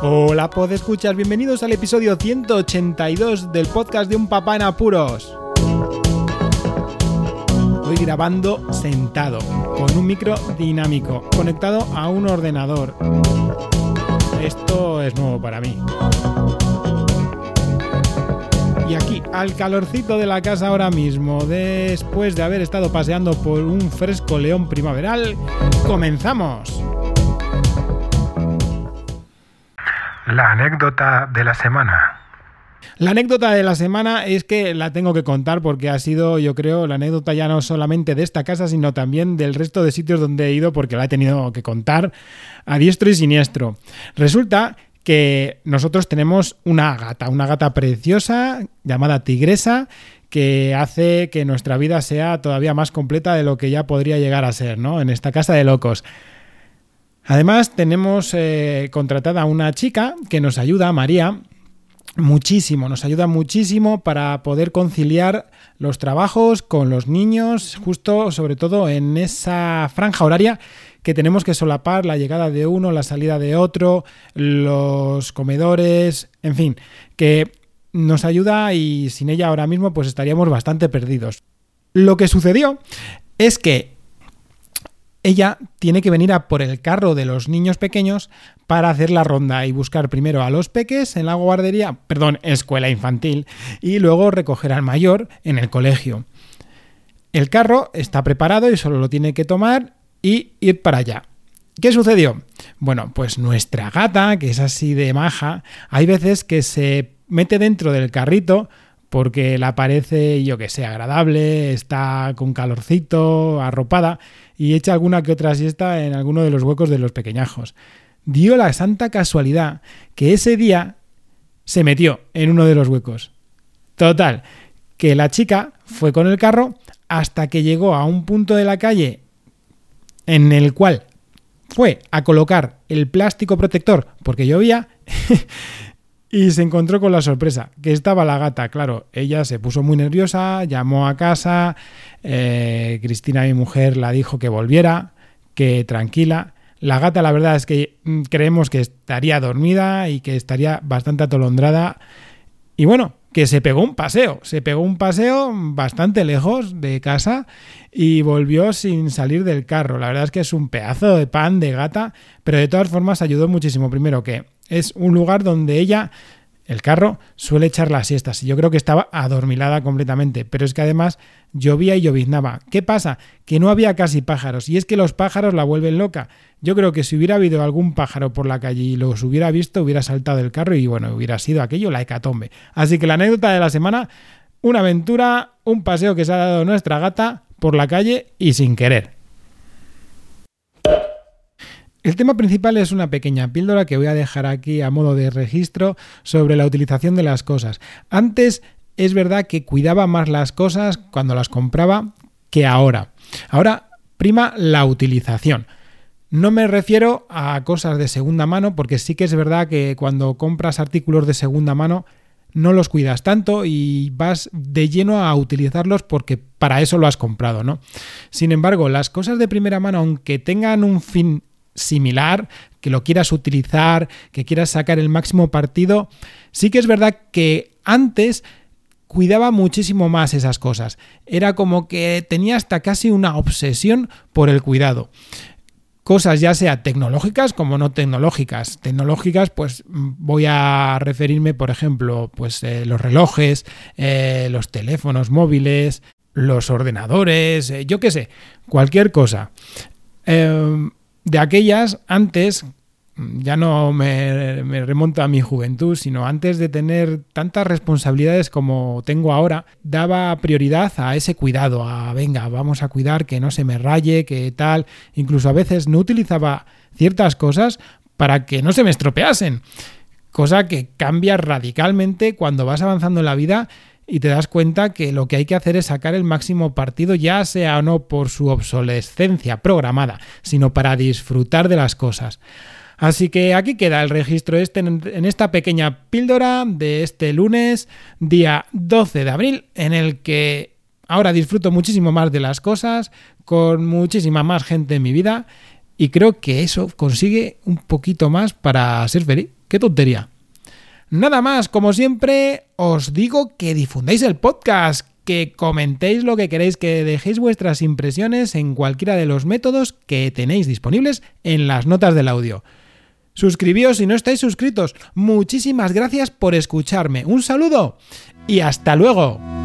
Hola, escuchar, bienvenidos al episodio 182 del podcast de Un Papá en Apuros. Hoy grabando sentado, con un micro dinámico, conectado a un ordenador. Esto es nuevo para mí. Y aquí, al calorcito de la casa ahora mismo, después de haber estado paseando por un fresco león primaveral, comenzamos. La anécdota de la semana. La anécdota de la semana es que la tengo que contar porque ha sido, yo creo, la anécdota ya no solamente de esta casa, sino también del resto de sitios donde he ido porque la he tenido que contar a diestro y siniestro. Resulta que nosotros tenemos una gata, una gata preciosa llamada Tigresa que hace que nuestra vida sea todavía más completa de lo que ya podría llegar a ser, ¿no? En esta casa de locos. Además, tenemos eh, contratada a una chica que nos ayuda, María, muchísimo, nos ayuda muchísimo para poder conciliar los trabajos con los niños, justo sobre todo en esa franja horaria que tenemos que solapar la llegada de uno, la salida de otro, los comedores, en fin, que nos ayuda y sin ella ahora mismo pues estaríamos bastante perdidos. Lo que sucedió es que ella tiene que venir a por el carro de los niños pequeños para hacer la ronda y buscar primero a los peques en la guardería, perdón, escuela infantil, y luego recoger al mayor en el colegio. El carro está preparado y solo lo tiene que tomar y ir para allá. ¿Qué sucedió? Bueno, pues nuestra gata, que es así de maja, hay veces que se mete dentro del carrito porque la parece, yo que sé, agradable, está con calorcito, arropada, y echa alguna que otra siesta en alguno de los huecos de los pequeñajos. Dio la santa casualidad que ese día se metió en uno de los huecos. Total, que la chica fue con el carro hasta que llegó a un punto de la calle en el cual fue a colocar el plástico protector porque llovía Y se encontró con la sorpresa, que estaba la gata, claro, ella se puso muy nerviosa, llamó a casa, eh, Cristina, mi mujer, la dijo que volviera, que tranquila. La gata, la verdad es que mm, creemos que estaría dormida y que estaría bastante atolondrada. Y bueno, que se pegó un paseo, se pegó un paseo bastante lejos de casa y volvió sin salir del carro. La verdad es que es un pedazo de pan de gata, pero de todas formas ayudó muchísimo. Primero que es un lugar donde ella, el carro, suele echar las siestas. Y yo creo que estaba adormilada completamente. Pero es que además llovía y lloviznaba. ¿Qué pasa? Que no había casi pájaros. Y es que los pájaros la vuelven loca. Yo creo que si hubiera habido algún pájaro por la calle y los hubiera visto, hubiera saltado del carro y bueno, hubiera sido aquello la hecatombe. Así que la anécdota de la semana, una aventura, un paseo que se ha dado nuestra gata por la calle y sin querer. El tema principal es una pequeña píldora que voy a dejar aquí a modo de registro sobre la utilización de las cosas. Antes es verdad que cuidaba más las cosas cuando las compraba que ahora. Ahora prima la utilización. No me refiero a cosas de segunda mano, porque sí que es verdad que cuando compras artículos de segunda mano no los cuidas tanto y vas de lleno a utilizarlos porque para eso lo has comprado, ¿no? Sin embargo, las cosas de primera mano, aunque tengan un fin similar, que lo quieras utilizar, que quieras sacar el máximo partido, sí que es verdad que antes cuidaba muchísimo más esas cosas. Era como que tenía hasta casi una obsesión por el cuidado. Cosas ya sea tecnológicas como no tecnológicas. Tecnológicas, pues voy a referirme, por ejemplo, pues eh, los relojes, eh, los teléfonos móviles, los ordenadores, eh, yo qué sé, cualquier cosa. De aquellas antes, ya no me, remonto a mi juventud, sino antes de tener tantas responsabilidades como tengo ahora, daba prioridad a ese cuidado, a venga, vamos a cuidar que no se me raye, que tal, incluso a veces no utilizaba ciertas cosas para que no se me estropeasen, cosa que cambia radicalmente cuando vas avanzando en la vida y te das cuenta que lo que hay que hacer es sacar el máximo partido, ya sea o no por su obsolescencia programada, sino para disfrutar de las cosas. Así que aquí queda el registro este en esta pequeña píldora de este lunes, día 12 de abril, en el que ahora disfruto muchísimo más de las cosas, con muchísima más gente en mi vida, y creo que eso consigue un poquito más para ser feliz. qué tontería. Nada más, como siempre, os digo que difundáis el podcast, que comentéis lo que queréis, que dejéis vuestras impresiones en cualquiera de los métodos que tenéis disponibles en las notas del audio. Suscribíos si no estáis suscritos. Muchísimas gracias por escucharme. Un saludo y hasta luego.